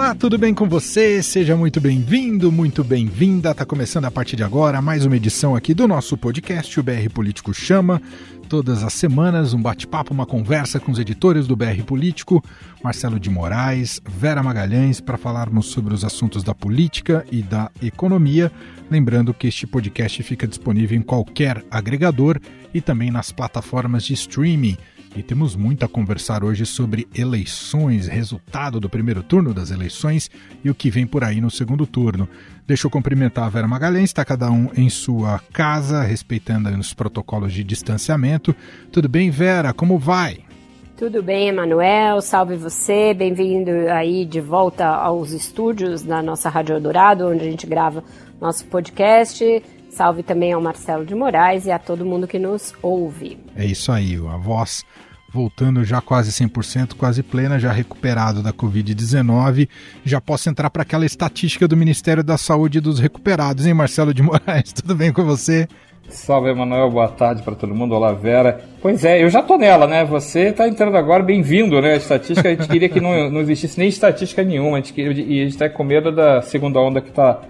Olá, tudo bem com você? Seja muito bem-vindo, muito bem-vinda. Tá começando a partir de agora mais uma edição aqui do nosso podcast, o BR Político Chama. Todas as semanas, um bate-papo, uma conversa com os editores do BR Político, Marcelo de Moraes, Vera Magalhães, para falarmos sobre os assuntos da política e da economia. Lembrando que este podcast fica disponível em qualquer agregador e também nas plataformas de streaming e temos muito a conversar hoje sobre eleições, resultado do primeiro turno das eleições e o que vem por aí no segundo turno. Deixa eu cumprimentar a Vera Magalhães, está cada um em sua casa, respeitando os protocolos de distanciamento. Tudo bem, Vera? Como vai? Tudo bem, Emanuel? Salve você, bem-vindo aí de volta aos estúdios da nossa Rádio Eldorado, onde a gente grava nosso podcast. Salve também ao Marcelo de Moraes e a todo mundo que nos ouve. É isso aí, a voz voltando já quase 100%, quase plena, já recuperado da Covid-19. Já posso entrar para aquela estatística do Ministério da Saúde dos recuperados, hein, Marcelo de Moraes? Tudo bem com você? Salve, Emanuel. Boa tarde para todo mundo. Olá, Vera. Pois é, eu já tô nela, né? Você está entrando agora, bem-vindo, né? A estatística, a gente queria que não, não existisse nem estatística nenhuma. A gente queria, e a gente está com medo da segunda onda que está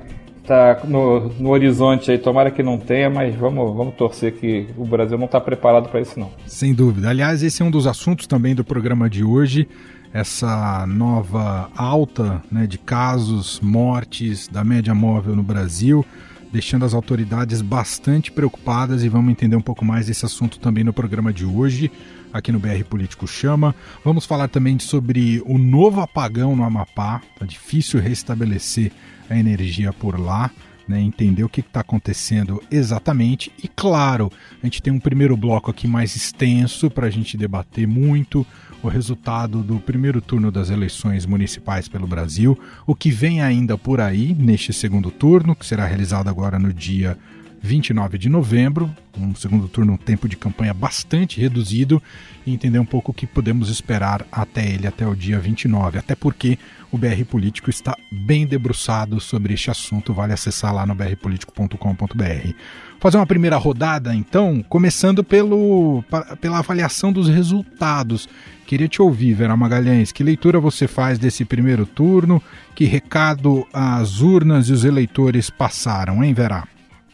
tá no, no horizonte aí. Tomara que não tenha, mas vamos, vamos torcer que o Brasil não está preparado para isso, não. Sem dúvida. Aliás, esse é um dos assuntos também do programa de hoje. Essa nova alta né, de casos, mortes da média móvel no Brasil, deixando as autoridades bastante preocupadas e vamos entender um pouco mais desse assunto também no programa de hoje aqui no BR Político Chama. Vamos falar também sobre o novo apagão no Amapá. Tá difícil restabelecer a energia por lá. Né, entender o que está acontecendo exatamente. E claro, a gente tem um primeiro bloco aqui mais extenso para a gente debater muito o resultado do primeiro turno das eleições municipais pelo Brasil, o que vem ainda por aí neste segundo turno, que será realizado agora no dia 29 de novembro, um segundo turno, um tempo de campanha bastante reduzido, e entender um pouco o que podemos esperar até ele, até o dia 29. Até porque o BR Político está bem debruçado sobre este assunto, vale acessar lá no brpolitico.com.br. Fazer uma primeira rodada, então, começando pelo, pela avaliação dos resultados. Queria te ouvir, Vera Magalhães, que leitura você faz desse primeiro turno? Que recado as urnas e os eleitores passaram, hein, Vera?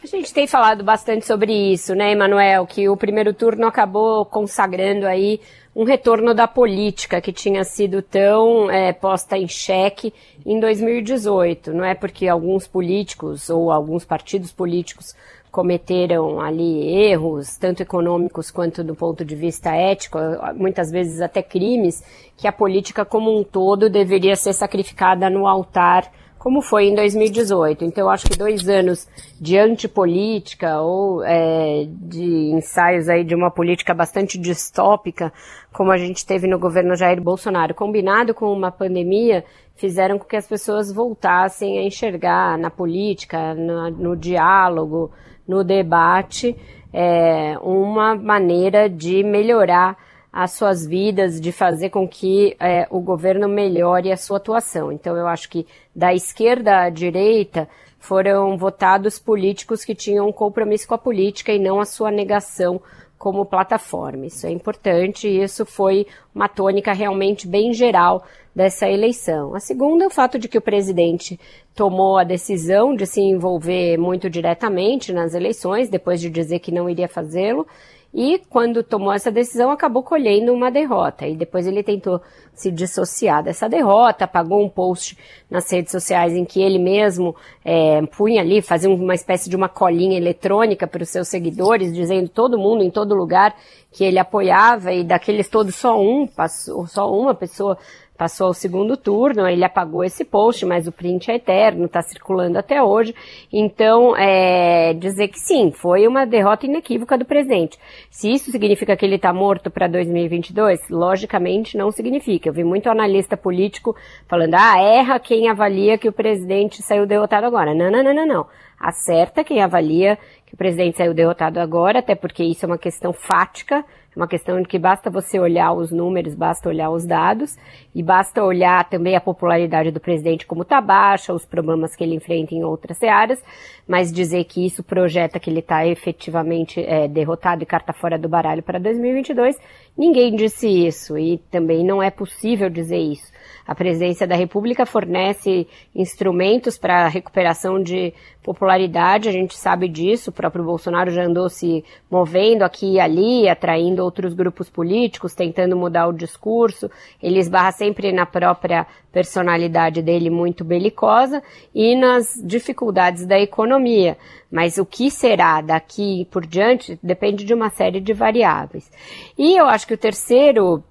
A gente tem falado bastante sobre isso, né, Emanuel? Que o primeiro turno acabou consagrando aí um retorno da política que tinha sido tão é, posta em xeque em 2018. Não é porque alguns políticos ou alguns partidos políticos cometeram ali erros, tanto econômicos quanto do ponto de vista ético, muitas vezes até crimes, que a política como um todo deveria ser sacrificada no altar como foi em 2018. Então, acho que dois anos de antipolítica ou é, de ensaios aí de uma política bastante distópica, como a gente teve no governo Jair Bolsonaro, combinado com uma pandemia, fizeram com que as pessoas voltassem a enxergar na política, no, no diálogo, no debate, é, uma maneira de melhorar as suas vidas, de fazer com que é, o governo melhore a sua atuação. Então, eu acho que da esquerda à direita foram votados políticos que tinham um compromisso com a política e não a sua negação como plataforma. Isso é importante e isso foi uma tônica realmente bem geral dessa eleição. A segunda é o fato de que o presidente tomou a decisão de se envolver muito diretamente nas eleições, depois de dizer que não iria fazê-lo, e quando tomou essa decisão, acabou colhendo uma derrota. E depois ele tentou se dissociar dessa derrota, apagou um post nas redes sociais em que ele mesmo é, punha ali, fazia uma espécie de uma colinha eletrônica para os seus seguidores, dizendo todo mundo em todo lugar que ele apoiava e daqueles todos só um passou, só uma pessoa passou ao segundo turno, ele apagou esse post, mas o print é eterno, está circulando até hoje. Então, é, dizer que sim, foi uma derrota inequívoca do presidente. Se isso significa que ele está morto para 2022, logicamente não significa. Eu vi muito analista político falando, ah, erra quem avalia que o presidente saiu derrotado agora. Não, não, não, não, não. Acerta quem avalia que o presidente saiu derrotado agora, até porque isso é uma questão fática uma questão de que basta você olhar os números, basta olhar os dados e basta olhar também a popularidade do presidente como está baixa, os problemas que ele enfrenta em outras áreas, mas dizer que isso projeta que ele está efetivamente é, derrotado e carta fora do baralho para 2022, Ninguém disse isso e também não é possível dizer isso. A presidência da República fornece instrumentos para a recuperação de popularidade, a gente sabe disso, o próprio Bolsonaro já andou se movendo aqui e ali, atraindo outros grupos políticos, tentando mudar o discurso, ele esbarra sempre na própria personalidade dele muito belicosa e nas dificuldades da economia. Mas o que será daqui por diante depende de uma série de variáveis. E eu acho que o terceiro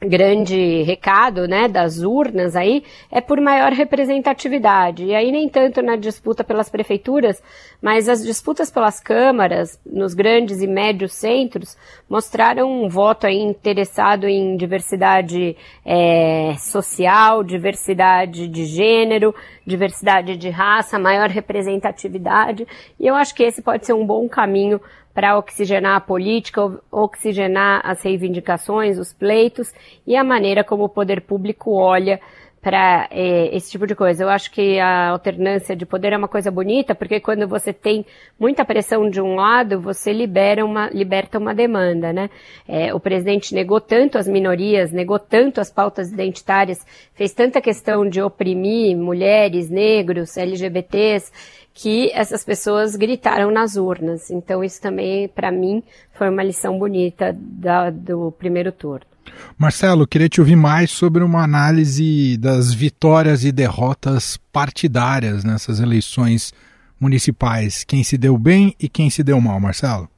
grande recado, né, das urnas aí, é por maior representatividade. E aí nem tanto na disputa pelas prefeituras, mas as disputas pelas câmaras, nos grandes e médios centros, mostraram um voto aí interessado em diversidade é, social, diversidade de gênero, diversidade de raça, maior representatividade. E eu acho que esse pode ser um bom caminho para oxigenar a política, oxigenar as reivindicações, os pleitos e a maneira como o poder público olha para é, esse tipo de coisa. Eu acho que a alternância de poder é uma coisa bonita, porque quando você tem muita pressão de um lado, você libera uma, liberta uma demanda, né? É, o presidente negou tanto as minorias, negou tanto as pautas identitárias, fez tanta questão de oprimir mulheres, negros, LGBTs, que essas pessoas gritaram nas urnas. Então isso também, para mim, foi uma lição bonita da, do primeiro turno. Marcelo, queria te ouvir mais sobre uma análise das vitórias e derrotas partidárias nessas eleições municipais. Quem se deu bem e quem se deu mal, Marcelo?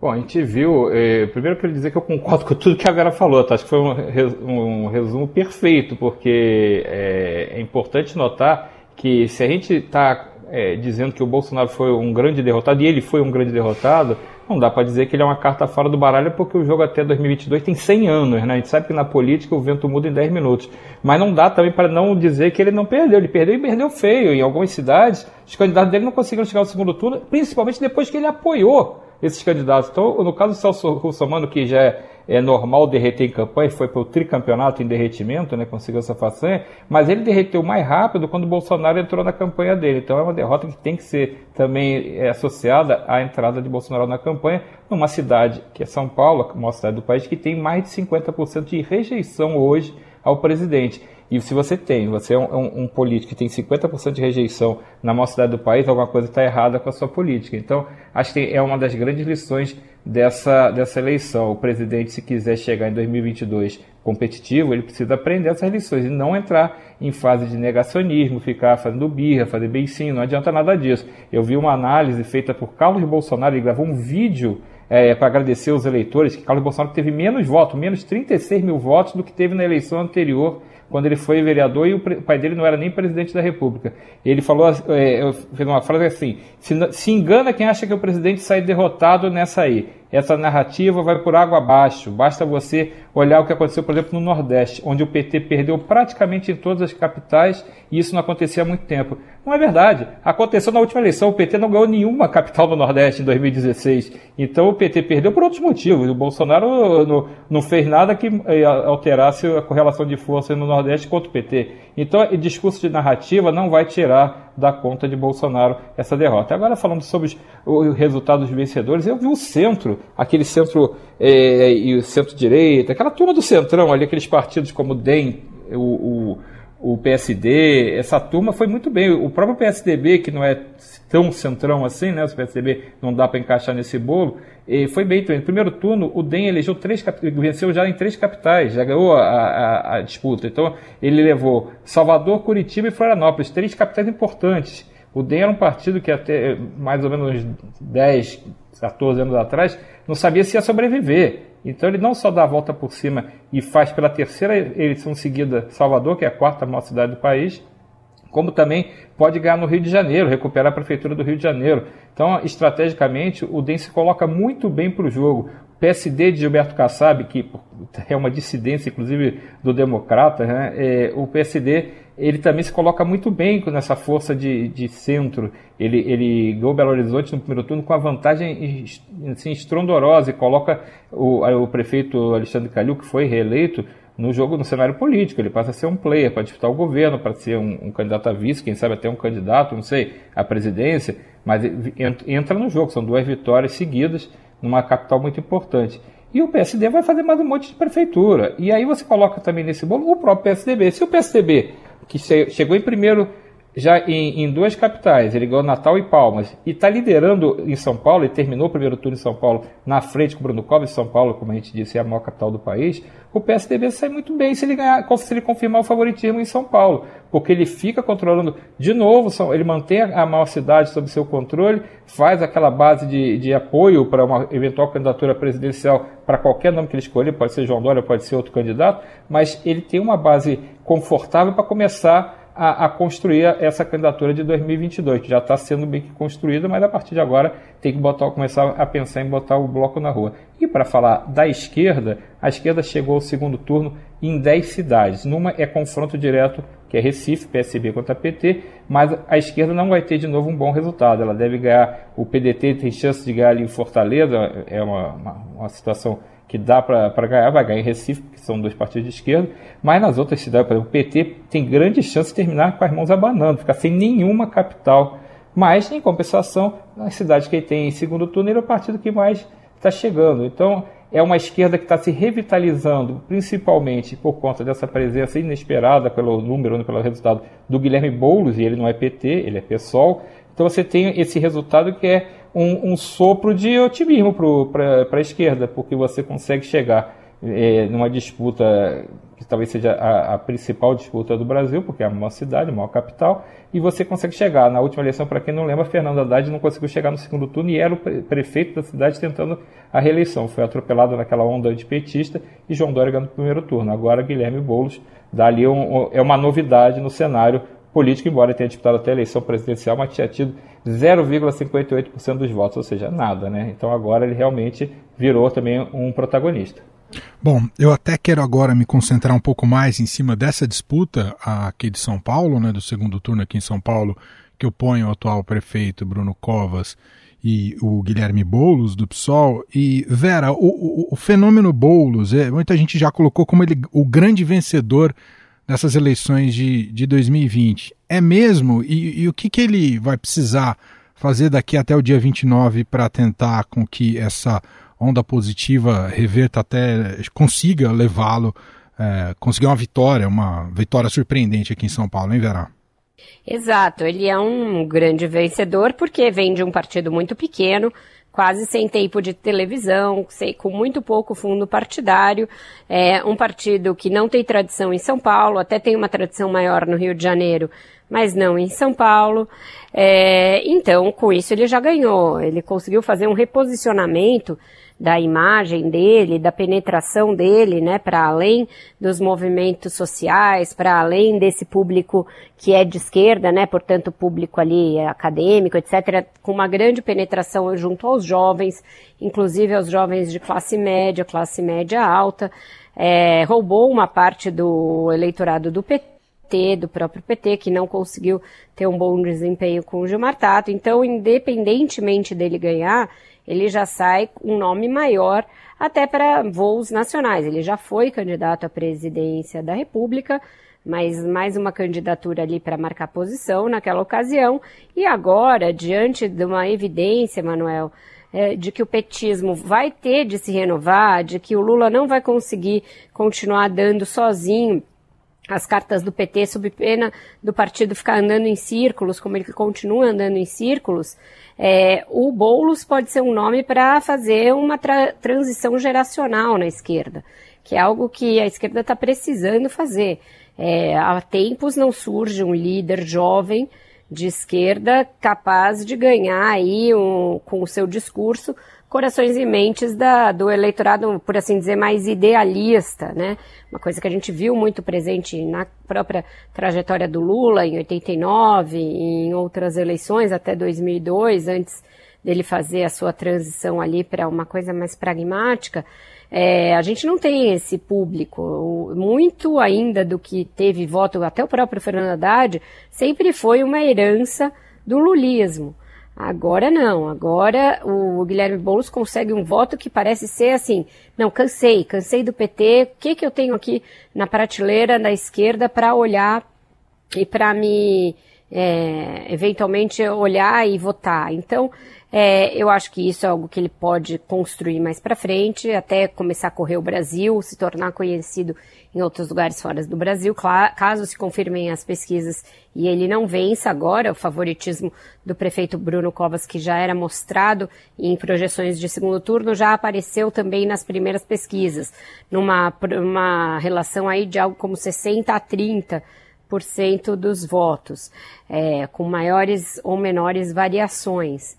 Bom, a gente viu. Eh, primeiro, eu queria dizer que eu concordo com tudo que a Vera falou. Tá? Acho que foi um, um resumo perfeito, porque é, é importante notar que se a gente está é, dizendo que o Bolsonaro foi um grande derrotado, e ele foi um grande derrotado, não dá para dizer que ele é uma carta fora do baralho, porque o jogo até 2022 tem 100 anos, né? A gente sabe que na política o vento muda em 10 minutos. Mas não dá também para não dizer que ele não perdeu. Ele perdeu e perdeu feio. Em algumas cidades, os candidatos dele não conseguiram chegar ao segundo turno, principalmente depois que ele apoiou esses candidatos. Então, no caso do Celso Russomano, que já é é normal derreter em campanha, foi para o tricampeonato em derretimento, né, conseguiu essa façanha, mas ele derreteu mais rápido quando o Bolsonaro entrou na campanha dele. Então é uma derrota que tem que ser também é, associada à entrada de Bolsonaro na campanha, numa cidade que é São Paulo, a maior cidade do país, que tem mais de 50% de rejeição hoje ao presidente. E se você tem, você é um, um, um político que tem 50% de rejeição na maior cidade do país, alguma coisa está errada com a sua política. Então, acho que é uma das grandes lições dessa, dessa eleição. O presidente, se quiser chegar em 2022 competitivo, ele precisa aprender essas lições e não entrar em fase de negacionismo, ficar fazendo birra, fazer beicinho, não adianta nada disso. Eu vi uma análise feita por Carlos Bolsonaro, ele gravou um vídeo é, para agradecer os eleitores, que Carlos Bolsonaro teve menos votos, menos 36 mil votos do que teve na eleição anterior quando ele foi vereador e o pai dele não era nem presidente da República. Ele falou, é, fez uma frase assim: se, se engana quem acha que o presidente sai derrotado nessa aí. Essa narrativa vai por água abaixo. Basta você olhar o que aconteceu, por exemplo, no Nordeste, onde o PT perdeu praticamente em todas as capitais e isso não acontecia há muito tempo. Não é verdade. Aconteceu na última eleição, o PT não ganhou nenhuma capital no Nordeste em 2016. Então o PT perdeu por outros motivos. O Bolsonaro não, não fez nada que eh, alterasse a correlação de força no Nordeste contra o PT. Então o discurso de narrativa não vai tirar da conta de Bolsonaro essa derrota. Agora falando sobre os resultados dos vencedores, eu vi o centro, aquele centro é, e o centro-direita, aquela turma do centrão ali, aqueles partidos como o DEM, o, o o PSD, essa turma foi muito bem. O próprio PSDB, que não é tão centrão assim, né? O PSDB não dá para encaixar nesse bolo, e foi bem. No primeiro turno, o DEM elegeu três, venceu já em três capitais, já ganhou a, a, a disputa. Então, ele levou Salvador, Curitiba e Florianópolis, três capitais importantes. O DEM era um partido que até mais ou menos 10, 14 anos atrás não sabia se ia sobreviver. Então ele não só dá a volta por cima e faz pela terceira eleição seguida Salvador, que é a quarta maior cidade do país, como também pode ganhar no Rio de Janeiro, recuperar a prefeitura do Rio de Janeiro. Então, estrategicamente, o DEM se coloca muito bem para o jogo. O PSD de Gilberto Kassab, que é uma dissidência, inclusive, do democrata, né? É, o PSD ele também se coloca muito bem nessa força de, de centro. Ele, ele ganhou Belo Horizonte no primeiro turno com a vantagem assim, estrondorosa e coloca o, o prefeito Alexandre Calil, que foi reeleito, no jogo, no cenário político. Ele passa a ser um player para disputar o governo, para ser um, um, candidato a vice, quem sabe até um candidato, não sei, à presidência, mas entra no jogo. São duas vitórias seguidas numa capital muito importante. E o PSD vai fazer mais um monte de prefeitura. E aí você coloca também nesse bolo o próprio PSDB. Se o PSDB, que chegou em primeiro já em, em, duas capitais, ele ganhou Natal e Palmas, e está liderando em São Paulo, e terminou o primeiro turno em São Paulo na frente com o Bruno Covas, São Paulo, como a gente disse, é a maior capital do país, o PSDB sai muito bem se ele, ganhar, se ele confirmar o favoritismo em São Paulo, porque ele fica controlando de novo, ele mantém a maior cidade sob seu controle, faz aquela base de, de apoio para uma eventual candidatura presidencial para qualquer nome que ele escolher, pode ser João Dória, pode ser outro candidato, mas ele tem uma base confortável para começar a, a, construir essa candidatura de 2022, que já está sendo bem que construída, mas a partir de agora tem que botar, começar a pensar em botar o bloco na rua. E para falar da esquerda, a esquerda chegou ao segundo turno em 10 cidades. Numa é confronto direto, que é Recife, PSB contra PT, mas a esquerda não vai ter de novo um bom resultado. Ela deve ganhar, o PDT tem chance de ganhar ali em Fortaleza, é uma, uma, uma situação que dá para ganhar, vai ganhar em Recife, que são dois partidos de esquerda, mas nas outras cidades, por exemplo, o PT tem grande chance de terminar com as mãos abanando, ficar sem nenhuma capital. Mas, em compensação, nas cidades que ele tem em segundo turno, ele é o partido que mais está chegando. Então, é uma esquerda que está se revitalizando, principalmente por conta dessa presença inesperada pelo número, né, pelo resultado do Guilherme Boulos, e ele não é PT, ele é PSOL. Então você tem esse resultado que é um, um sopro de otimismo para a esquerda, porque você consegue chegar é, numa disputa que talvez seja a, a, principal disputa do Brasil, porque é a maior cidade, a maior capital, e você consegue chegar. Na última eleição, para quem não lembra, Fernando Haddad não conseguiu chegar no segundo turno e era o prefeito da cidade tentando a reeleição. Foi atropelado naquela onda antipetista e João Dória ganhou no primeiro turno. Agora Guilherme Boulos dá ali um, é uma novidade no cenário político, embora tenha disputado até a eleição presidencial, mas tinha tido 0,58% dos votos, ou seja, nada, né? Então agora ele realmente virou também um protagonista. Bom, eu até quero agora me concentrar um pouco mais em cima dessa disputa aqui de São Paulo, né, do segundo turno aqui em São Paulo, que opõe o atual prefeito Bruno Covas e o Guilherme Boulos do PSOL. E, Vera, o, o, o fenômeno Boulos, é, muita gente já colocou como ele o grande vencedor dessas eleições de, de 2020. É mesmo? E, e o que, que ele vai precisar fazer daqui até o dia 29 para tentar com que essa onda positiva reverta até consiga levá-lo, é, conseguir uma vitória, uma vitória surpreendente aqui em São Paulo, hein, Vera? Exato, ele é um grande vencedor porque vem de um partido muito pequeno, quase sem tempo de televisão, com muito pouco fundo partidário. É um partido que não tem tradição em São Paulo, até tem uma tradição maior no Rio de Janeiro, mas não em São Paulo. É, então, com isso, ele já ganhou. Ele conseguiu fazer um reposicionamento da imagem dele, da penetração dele, né, para além dos movimentos sociais, para além desse público que é de esquerda, né, portanto público ali acadêmico, etc, com uma grande penetração junto aos jovens, inclusive aos jovens de classe média, classe média alta, é, roubou uma parte do eleitorado do PT, do próprio PT, que não conseguiu ter um bom desempenho com o Gilmar Tato. Então, independentemente dele ganhar, ele já sai um nome maior até para voos nacionais. Ele já foi candidato à presidência da República, mas mais uma candidatura ali para marcar posição naquela ocasião. E agora, diante de uma evidência, Manuel, é, de que o petismo vai ter de se renovar, de que o Lula não vai conseguir continuar dando sozinho as cartas do PT sob pena do partido ficar andando em círculos, como ele continua andando em círculos, é, o Boulos pode ser um nome para fazer uma tra transição geracional na esquerda, que é algo que a esquerda está precisando fazer. É, há tempos não surge um líder jovem de esquerda capaz de ganhar aí um, com o seu discurso corações e mentes da, do eleitorado, por assim dizer, mais idealista, né? Uma coisa que a gente viu muito presente na própria trajetória do Lula em 89, em outras eleições até 2002, antes dele fazer a sua transição ali para uma coisa mais pragmática. É, a gente não tem esse público. Muito ainda do que teve voto, até o próprio Fernando Haddad, sempre foi uma herança do lulismo. Agora não, agora o Guilherme Boulos consegue um voto que parece ser assim, não, cansei, cansei do PT, o que que eu tenho aqui na prateleira da esquerda para olhar e para me, é, eventualmente, olhar e votar. Então, É, eu acho que isso é algo que ele pode construir mais para frente, até começar a correr o Brasil, se tornar conhecido em outros lugares fora do Brasil, caso se confirmem as pesquisas e ele não vença agora, o favoritismo do prefeito Bruno Covas, que já era mostrado em projeções de segundo turno, já apareceu também nas primeiras pesquisas, numa uma relação aí de algo como 60 a 30 por cento dos votos, é, com maiores ou menores variações.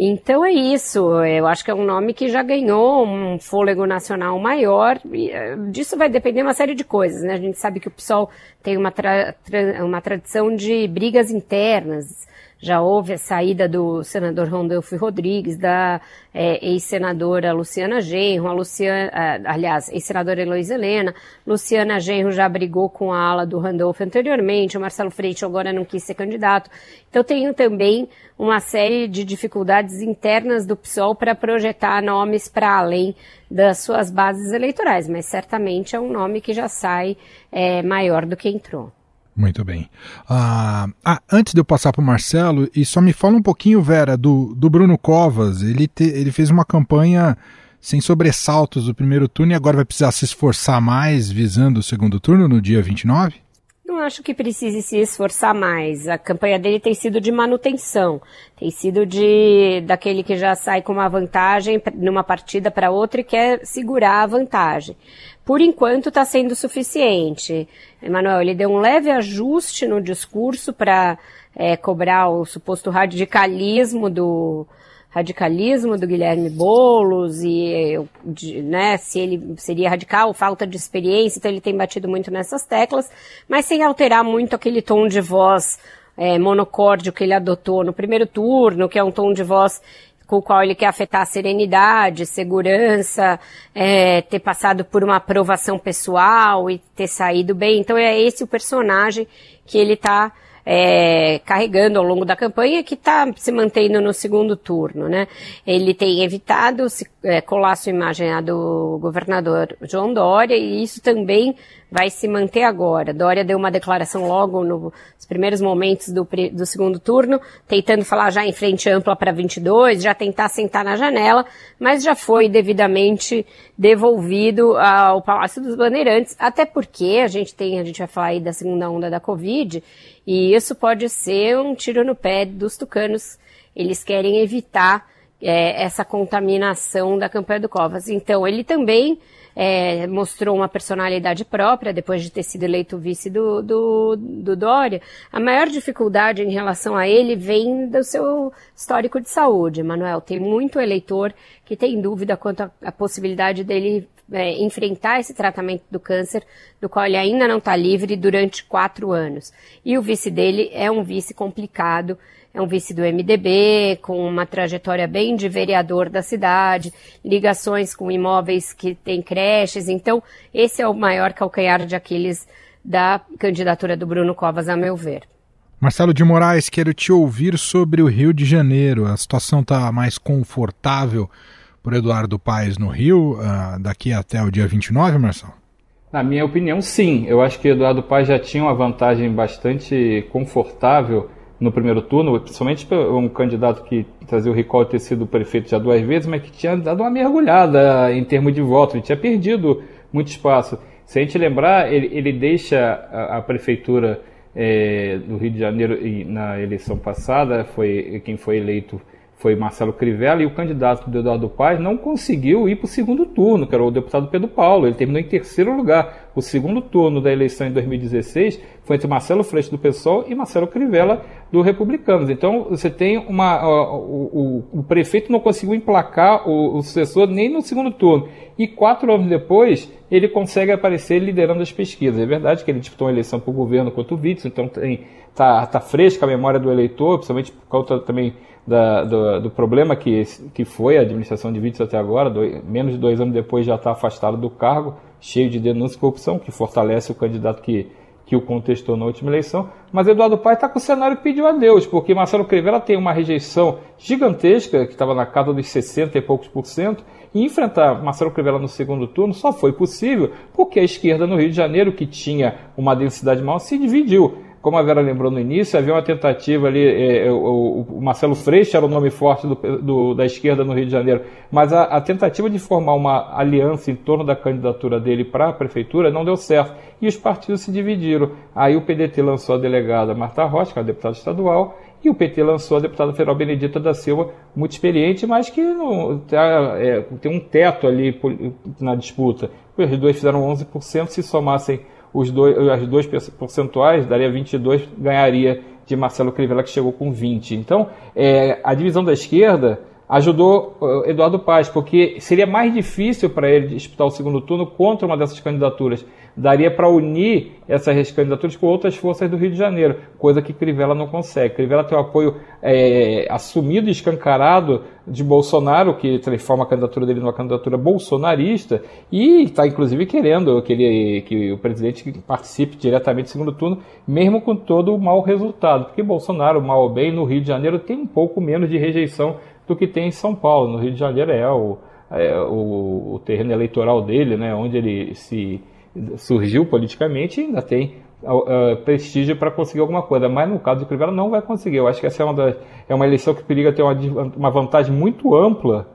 Então é isso, eu acho que é um nome que já ganhou um fôlego nacional maior, e eh, disso vai depender uma série de coisas, né? A gente sabe que o PSOL tem uma, tra tra uma tradição de brigas internas, já houve a saída do senador Rondolfo Rodrigues, da é, ex-senadora Luciana Genro, a Luciana, aliás, ex-senadora Heloísa Helena, Luciana Genro já brigou com a ala do Randolfo anteriormente, o Marcelo Freixo agora não quis ser candidato. Então tem também uma série de dificuldades internas do PSOL para projetar nomes para além das suas bases eleitorais, mas certamente é um nome que já sai é, maior do que entrou. Muito bem. Ah, ah, antes de eu passar para o Marcelo, e só me fala um pouquinho, Vera, do, do Bruno Covas. Ele, te, ele fez uma campanha sem sobressaltos no primeiro turno e agora vai precisar se esforçar mais visando o segundo turno no dia 29? Não acho que precise se esforçar mais. A campanha dele tem sido de manutenção, tem sido de daquele que já sai com uma vantagem numa partida para outra e quer segurar a vantagem por enquanto está sendo suficiente. Emanuel, ele deu um leve ajuste no discurso para é, cobrar o suposto radicalismo do radicalismo do Guilherme Bolos e né, se ele seria radical, falta de experiência, então ele tem batido muito nessas teclas, mas sem alterar muito aquele tom de voz é, monocórdio que ele adotou no primeiro turno, que é um tom de voz com o qual ele quer afetar a serenidade, segurança, é, ter passado por uma aprovação pessoal e ter saído bem. Então é esse o personagem que ele está é, carregando ao longo da campanha que está se mantendo no segundo turno, né? Ele tem evitado se, é, colar sua imagem à do governador João Dória e isso também vai se manter agora. Dória deu uma declaração logo nos primeiros momentos do, do segundo turno, tentando falar já em frente ampla para 22, já tentar sentar na janela, mas já foi devidamente devolvido ao Palácio dos Bandeirantes, até porque a gente tem, a gente vai falar aí da segunda onda da Covid, e isso pode ser um tiro no pé dos tucanos. Eles querem evitar é, essa contaminação da campanha do Covas. Então, ele também é, mostrou uma personalidade própria depois de ter sido eleito vice do, do, do Dória. A maior dificuldade em relação a ele vem do seu histórico de saúde, Manuel. Tem muito eleitor que tem dúvida quanto à possibilidade dele é, enfrentar esse tratamento do câncer, do qual ele ainda não está livre durante quatro anos. E o vice dele é um vice complicado, é um vice do MDB, com uma trajetória bem de vereador da cidade, ligações com imóveis que têm creches. Então, esse é o maior calcanhar de Aquiles da candidatura do Bruno Covas, a meu ver. Marcelo de Moraes, quero te ouvir sobre o Rio de Janeiro. A situação está mais confortável por Eduardo Paes no Rio uh, daqui até o dia 29, Marcelo? Na minha opinião, sim. Eu acho que Eduardo Paes já tinha uma vantagem bastante confortável no primeiro turno, principalmente um candidato que trazia o recall ter sido prefeito já duas vezes, mas que tinha dado uma mergulhada em termos de voto, ele tinha perdido muito espaço. Se a gente lembrar, ele, ele deixa a, a prefeitura é, do Rio de Janeiro na eleição passada, foi quem foi eleito foi Marcelo Crivella, e o candidato do Eduardo Paes não conseguiu ir para o segundo turno, que era o deputado Pedro Paulo. Ele terminou em terceiro lugar. O segundo turno da eleição em 2016 foi entre Marcelo Freixo do PSOL e Marcelo Crivella do Republicanos. Então você tem uma. o, o, o, prefeito não conseguiu emplacar o, o sucessor nem no segundo turno. E quatro anos depois, ele consegue aparecer liderando as pesquisas. É verdade que ele disputou uma eleição para o governo contra o Witzel, então está tá fresca a memória do eleitor, principalmente por causa também da, do, do, problema que, que foi a administração de Witzel até agora, menos de dois anos depois já está afastado do cargo, cheio de denúncia e corrupção, que fortalece o candidato que, que o contestou na última eleição. Mas Eduardo Paes está com o cenário que pediu a Deus, porque Marcelo Crivella tem uma rejeição gigantesca, que estava na casa dos 60 e poucos por cento, e enfrentar Marcelo Crivella no segundo turno só foi possível porque a esquerda no Rio de Janeiro, que tinha uma densidade maior, se dividiu como a Vera lembrou no início, havia uma tentativa ali, é, é o, o, Marcelo Freixo era o nome forte do, do, da esquerda no Rio de Janeiro, mas a, a, tentativa de formar uma aliança em torno da candidatura dele para a prefeitura não deu certo e os partidos se dividiram. Aí o PDT lançou a delegada Marta Rocha, que é a deputada estadual, e o PT lançou a deputada federal Benedita da Silva, muito experiente, mas que não, tá, é, tem um teto ali na disputa. Os dois fizeram 11%, se somassem os dois, as dois percentuais, daria 22, ganharia de Marcelo Crivella, que chegou com 20. Então, é, a divisão da esquerda ajudou uh, Eduardo Paz, porque seria mais difícil para ele disputar o segundo turno contra uma dessas candidaturas. Daria para unir essas candidaturas com outras forças do Rio de Janeiro, coisa que Crivella não consegue. Crivella tem o apoio é, assumido e escancarado de Bolsonaro, que transforma a candidatura dele numa candidatura bolsonarista, e está inclusive querendo que, ele, que o presidente participe diretamente do segundo turno, mesmo com todo o mau resultado. Porque Bolsonaro, mal ou bem, no Rio de Janeiro tem um pouco menos de rejeição do que tem em São Paulo. No Rio de Janeiro é o, é, o, o terreno eleitoral dele, né, onde ele se surgiu politicamente e ainda tem uh, prestígio para conseguir alguma coisa. Mas no caso de Crivella não vai conseguir. Eu acho que essa é uma, das, é uma eleição que periga ter uma, uma vantagem muito ampla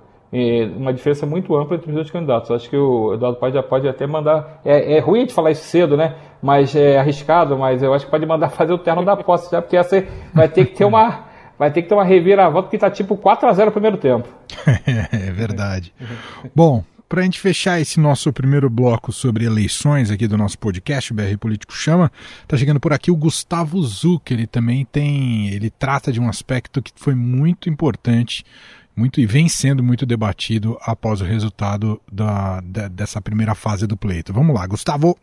uma diferença muito ampla entre os dois candidatos. Acho que o Eduardo Paz já pode até mandar. É, é ruim de falar isso cedo, né? Mas é arriscado, mas eu acho que pode mandar fazer o terno da posse já, porque essa vai ter que ter uma vai ter que ter uma reviravolta que está tipo 4 a 0 no primeiro tempo. é verdade. Bom, para a gente fechar esse nosso primeiro bloco sobre eleições aqui do nosso podcast, o BR Político Chama, tá chegando por aqui o Gustavo Zuc, ele também tem, ele trata de um aspecto que foi muito importante, muito e vem sendo muito debatido após o resultado da, da dessa primeira fase do pleito. Vamos lá, Gustavo.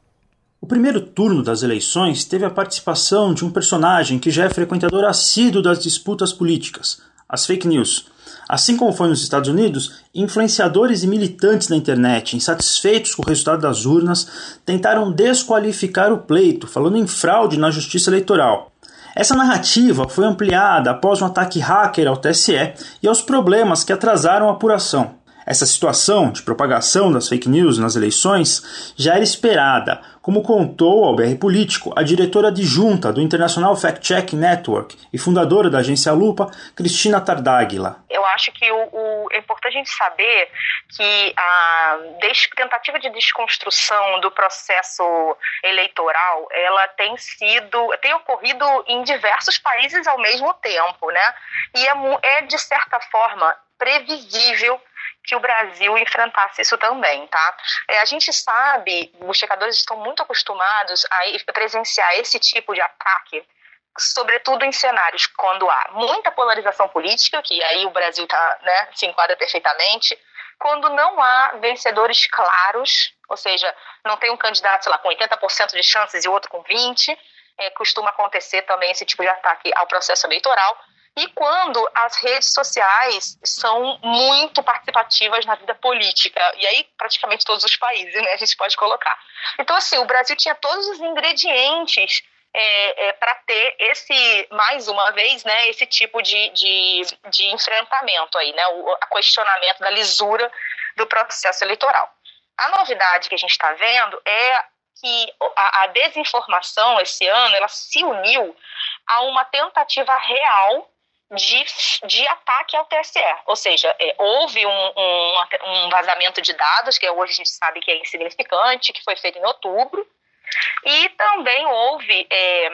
O primeiro turno das eleições teve a participação de um personagem que já é frequentador assíduo das disputas políticas, as fake news. Assim como foi nos Estados Unidos, influenciadores e militantes na internet, insatisfeitos com o resultado das urnas, tentaram desqualificar o pleito, falando em fraude na justiça eleitoral. Essa narrativa foi ampliada após um ataque hacker ao TSE e aos problemas que atrasaram a apuração. Essa situação de propagação das fake news nas eleições já era esperada, como contou ao BR Político a diretora adjunta do International Fact Check Network e fundadora da agência Lupa, Cristina Tardáguila. Eu acho que o, o, é importante a gente saber que a tentativa de desconstrução do processo eleitoral ela tem sido, tem ocorrido em diversos países ao mesmo tempo, né? E é, é de certa forma previsível que o Brasil enfrentasse isso também, tá? É, a gente sabe, os checadores estão muito acostumados a presenciar esse tipo de ataque, sobretudo em cenários quando há muita polarização política, que aí o Brasil tá, né, se enquadra perfeitamente, quando não há vencedores claros, ou seja, não tem um candidato, sei lá, com 80% de chances e outro com 20%, é, costuma acontecer também esse tipo de ataque ao processo eleitoral, e quando as redes sociais são muito participativas na vida política, e aí praticamente todos os países, né, a gente pode colocar. Então, assim, o Brasil tinha todos os ingredientes é, é, para ter esse, mais uma vez, né, esse tipo de, de, de enfrentamento aí, né, o questionamento da lisura do processo eleitoral. A novidade que a gente está vendo é que a, a, desinformação esse ano ela se uniu a uma tentativa real de, de ataque ao TSE. Ou seja, é, houve um, um, um, vazamento de dados, que hoje a gente sabe que é insignificante, que foi feito em outubro, e também houve é,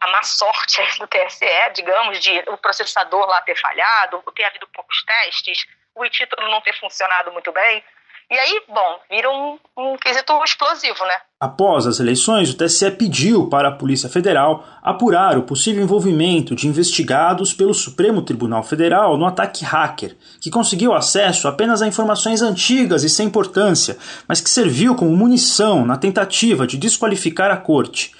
a má sorte do TSE, digamos, de o processador lá ter falhado, ter havido poucos testes, o título não ter funcionado muito bem. E aí, bom, vira um, um quesito explosivo, né? Após as eleições, o TSE pediu para a Polícia Federal apurar o possível envolvimento de investigados pelo Supremo Tribunal Federal no ataque hacker, que conseguiu acesso apenas a informações antigas e sem importância, mas que serviu como munição na tentativa de desqualificar a corte.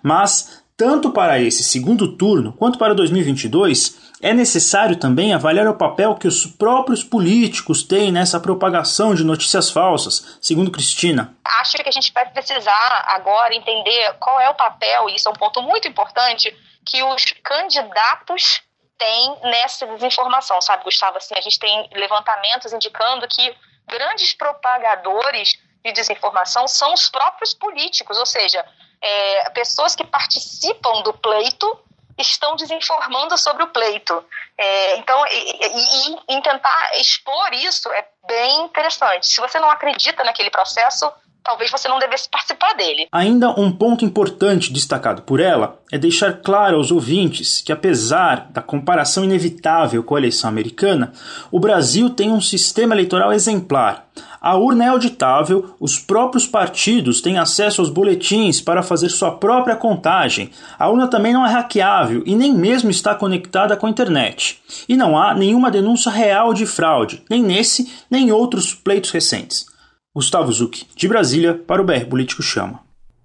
Mas, tanto para esse segundo turno quanto para 2022, é necessário também avaliar o papel que os próprios políticos têm nessa propagação de notícias falsas, segundo Cristina. Acho que a gente vai precisar agora entender qual é o papel, e isso é um ponto muito importante, que os candidatos têm nessa desinformação, sabe, Gustavo? Assim, a gente tem levantamentos indicando que grandes propagadores de desinformação são os próprios políticos, ou seja, é, pessoas que participam do pleito estão desinformando sobre o pleito. É, então, e, e, e, tentar expor isso é bem interessante. Se você não acredita naquele processo, talvez você não devesse participar dele. Ainda um ponto importante destacado por ela é deixar claro aos ouvintes que, apesar da comparação inevitável com a eleição americana, o Brasil tem um sistema eleitoral exemplar. A urna é auditável, os próprios partidos têm acesso aos boletins para fazer sua própria contagem. A urna também não é hackeável e nem mesmo está conectada com a internet. E não há nenhuma denúncia real de fraude, nem nesse nem em outros pleitos recentes. Gustavo Zucchi, de Brasília, para o BR Político Chama.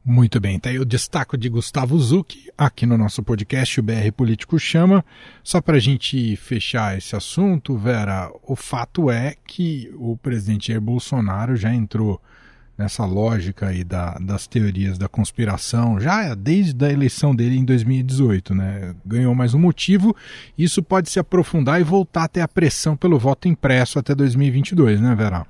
Muito bem, tá aí o destaque de Gustavo Zucchi aqui no nosso podcast, o BR Político Chama. Só para a gente fechar esse assunto, Vera, o fato é que o presidente Jair Bolsonaro já entrou nessa lógica aí da, das teorias da conspiração já desde a eleição dele em 2018, né? Ganhou mais um motivo. Isso pode se aprofundar e voltar até a pressão pelo voto impresso até 2022, né, Vera?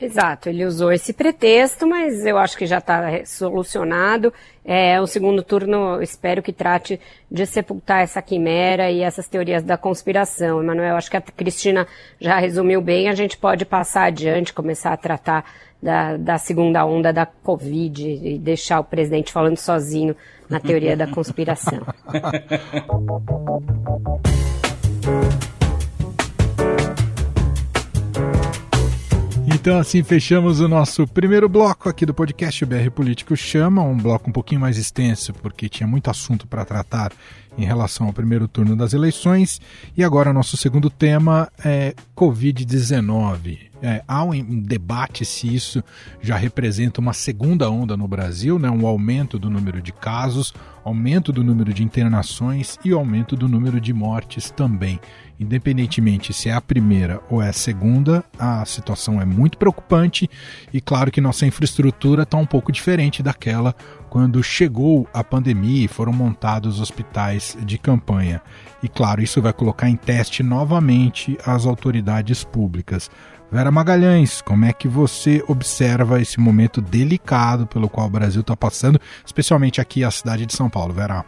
Exato, ele usou esse pretexto, mas eu acho que já está solucionado. É, o segundo turno, espero que trate de sepultar essa quimera e essas teorias da conspiração. Emanuel, acho que a Cristina já resumiu bem, a gente pode passar adiante, começar a tratar da, da segunda onda da Covid e deixar o presidente falando sozinho na teoria da conspiração. Então, assim, fechamos o nosso primeiro bloco aqui do podcast BR Político Chama, um bloco um pouquinho mais extenso, porque tinha muito assunto para tratar em relação ao primeiro turno das eleições. E agora, nosso segundo tema é Covid-19. É, há um debate se isso já representa uma segunda onda no Brasil, né? um aumento do número de casos, aumento do número de internações e aumento do número de mortes também. Independentemente se é a primeira ou é a segunda, a situação é muito preocupante e claro que nossa infraestrutura está um pouco diferente daquela quando chegou a pandemia e foram montados hospitais de campanha. E claro, isso vai colocar em teste novamente as autoridades públicas. Vera Magalhães, como é que você observa esse momento delicado pelo qual o Brasil está passando, especialmente aqui a cidade de São Paulo, Vera?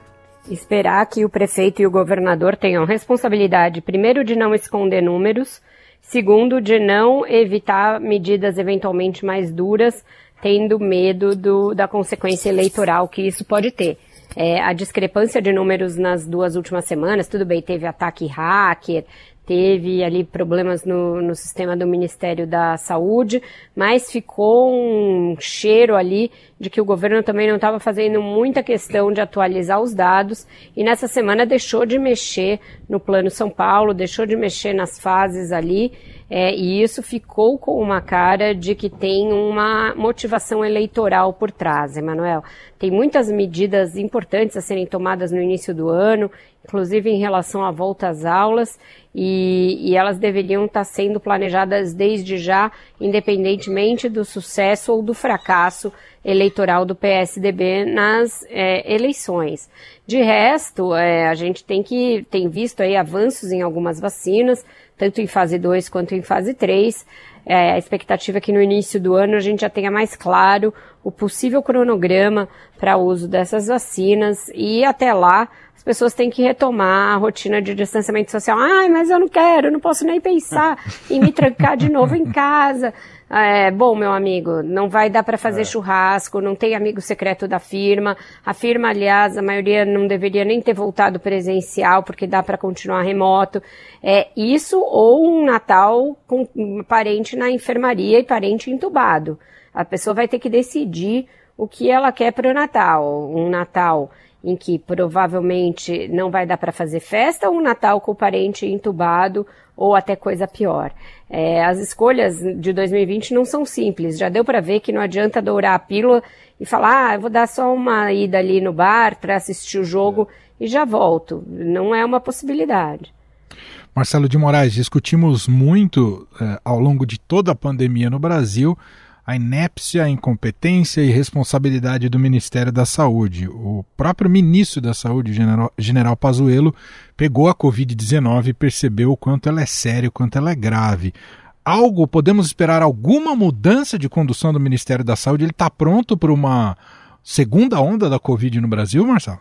Esperar que o prefeito e o governador tenham responsabilidade, primeiro, de não esconder números, segundo, de não evitar medidas eventualmente mais duras, tendo medo do, da consequência eleitoral que isso pode ter. É, a discrepância de números nas duas últimas semanas, tudo bem, teve ataque hacker, teve ali problemas no, no sistema do Ministério da Saúde, mas ficou um cheiro ali de que o governo também não estava fazendo muita questão de atualizar os dados e nessa semana deixou de mexer no Plano São Paulo, deixou de mexer nas fases ali é, e isso ficou com uma cara de que tem uma motivação eleitoral por trás, Emanuel. Tem muitas medidas importantes a serem tomadas no início do ano, inclusive em relação à volta às aulas, e, e, elas deveriam estar sendo planejadas desde já, independentemente do sucesso ou do fracasso eleitoral do PSDB nas é, eleições. De resto, é, a gente tem que tem visto aí avanços em algumas vacinas, tanto em fase 2 quanto em fase 3. É, a expectativa é que no início do ano a gente já tenha mais claro o possível cronograma para o uso dessas vacinas e até lá as pessoas têm que retomar a rotina de distanciamento social. Ai, mas eu não quero, eu não posso nem pensar em me trancar de novo em casa. É, bom, meu amigo, não vai dar para fazer é. churrasco, não tem amigo secreto da firma. A firma, aliás, a maioria não deveria nem ter voltado presencial, porque dá para continuar remoto. É isso ou um Natal com um parente na enfermaria e parente entubado. A pessoa vai ter que decidir o que ela quer para o Natal. Um Natal em que provavelmente não vai dar para fazer festa, ou um Natal com o parente entubado, ou até coisa pior. É, as escolhas de 2020 não são simples. Já deu para ver que não adianta dourar a pílula e falar, ah, eu vou dar só uma ida ali no bar para assistir o jogo e já volto. Não é uma possibilidade. Marcelo de Moraes, discutimos muito eh, ao longo de toda a pandemia no Brasil a inépcia, a incompetência e responsabilidade do Ministério da Saúde. O próprio ministro da Saúde, General, General Pazuello, pegou a Covid-19 e percebeu o quanto ela é séria, o quanto ela é grave. Algo, podemos esperar alguma mudança de condução do Ministério da Saúde? Ele está pronto para uma segunda onda da Covid no Brasil, Marcelo?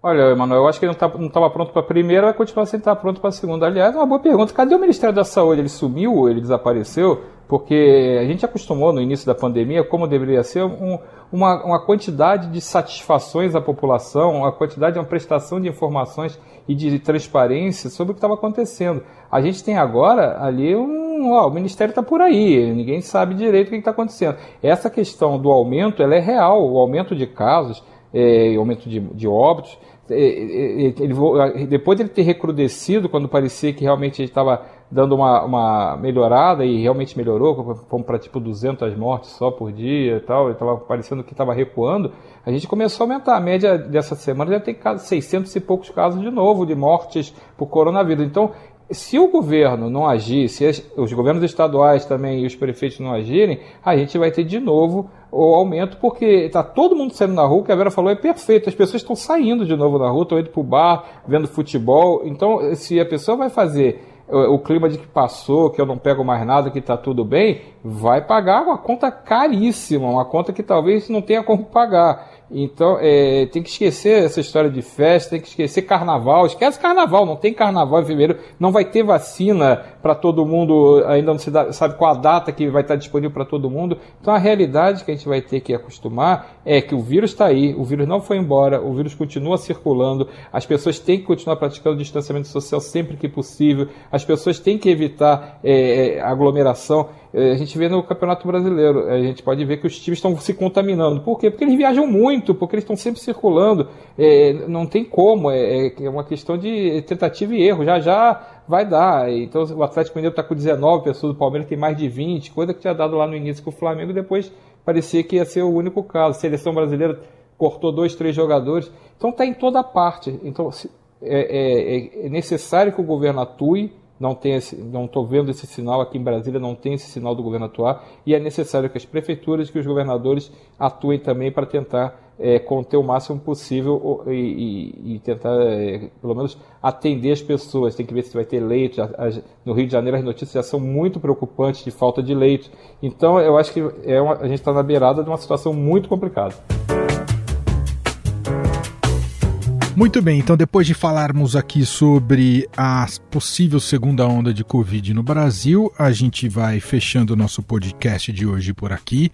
Olha, Emanuel, eu acho que ele não estava pronto para a primeira, vai continuar sem estar pronto para a segunda. Aliás, é uma boa pergunta. Cadê o Ministério da Saúde? Ele sumiu? Ele desapareceu? Porque a gente acostumou no início da pandemia, como deveria ser, um, uma, uma quantidade de satisfações à população, uma quantidade, uma prestação de informações e de transparência sobre o que estava acontecendo. A gente tem agora ali um. Ó, o Ministério está por aí, ninguém sabe direito o que está acontecendo. Essa questão do aumento ela é real, o aumento de casos, é, aumento de, de óbitos é, é, é, ele, depois de ele ter recrudescido, quando parecia que realmente ele estava dando uma, uma melhorada e realmente melhorou, fomos para tipo 200 mortes só por dia e tal, estava parecendo que estava recuando, a gente começou a aumentar. A média dessa semana já tem 600 e poucos casos de novo de mortes por coronavírus. Então, se o governo não agir, se os governos estaduais também e os prefeitos não agirem, a gente vai ter de novo o aumento, porque está todo mundo saindo na rua, que a Vera falou é perfeito, as pessoas estão saindo de novo na rua, estão indo para o bar, vendo futebol. Então, se a pessoa vai fazer o clima de que passou, que eu não pego mais nada, que está tudo bem, vai pagar uma conta caríssima, uma conta que talvez não tenha como pagar. Então, é, tem que esquecer essa história de festa, tem que esquecer carnaval. Esquece carnaval, não tem carnaval em fevereiro, não vai ter vacina para todo mundo, ainda não se dá, sabe qual a data que vai estar disponível para todo mundo. Então, a realidade que a gente vai ter que acostumar é que o vírus está aí, o vírus não foi embora, o vírus continua circulando, as pessoas têm que continuar praticando distanciamento social sempre que possível, as pessoas têm que evitar é, é aglomeração. É, a gente vê no Campeonato Brasileiro, a gente pode ver que os times estão se contaminando. Por quê? Porque eles viajam muito, porque eles estão sempre circulando. É, não tem como, é, é, uma questão de tentativa e erro. Já já vai dar. Então o Atlético Mineiro está com 19 pessoas, o Palmeiras tem mais de 20, coisa que tinha dado lá no início com o Flamengo, depois parecia que ia ser o único caso. A seleção brasileira cortou dois, três jogadores. Então está em toda parte. Então é, é, é necessário que o governo atue não tem esse, não estou vendo esse sinal aqui em Brasília, não tem esse sinal do governo atuar e é necessário que as prefeituras, que os governadores atuem também para tentar é, conter o máximo possível e, e, e tentar, é, pelo menos, atender as pessoas. Tem que ver se vai ter leite. No Rio de Janeiro as notícias já são muito preocupantes de falta de leite. Então eu acho que é uma, a gente está na beirada de uma situação muito complicada. Muito bem, então depois de falarmos aqui sobre a possível segunda onda de Covid no Brasil, a gente vai fechando o nosso podcast de hoje por aqui.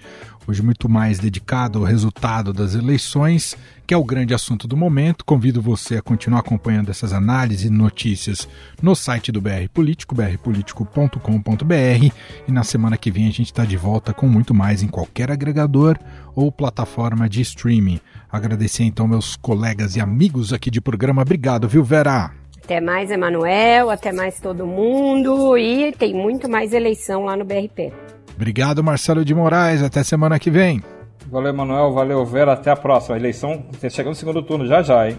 Hoje muito mais dedicado ao resultado das eleições, que é o grande assunto do momento. Convido você a continuar acompanhando essas análises e notícias no site do BR Político, brpolitico.com.br. E na semana que vem a gente está de volta com muito mais em qualquer agregador ou plataforma de streaming. Agradecer então meus colegas e amigos aqui de programa. Obrigado, viu, Vera? Até mais, Emanuel. Até mais todo mundo. E tem muito mais eleição lá no BRP. Obrigado, Marcelo de Moraes. Até semana que vem. Valeu, Emanuel. Valeu, Vera. Até a próxima. A eleição chegando no segundo turno já já, hein?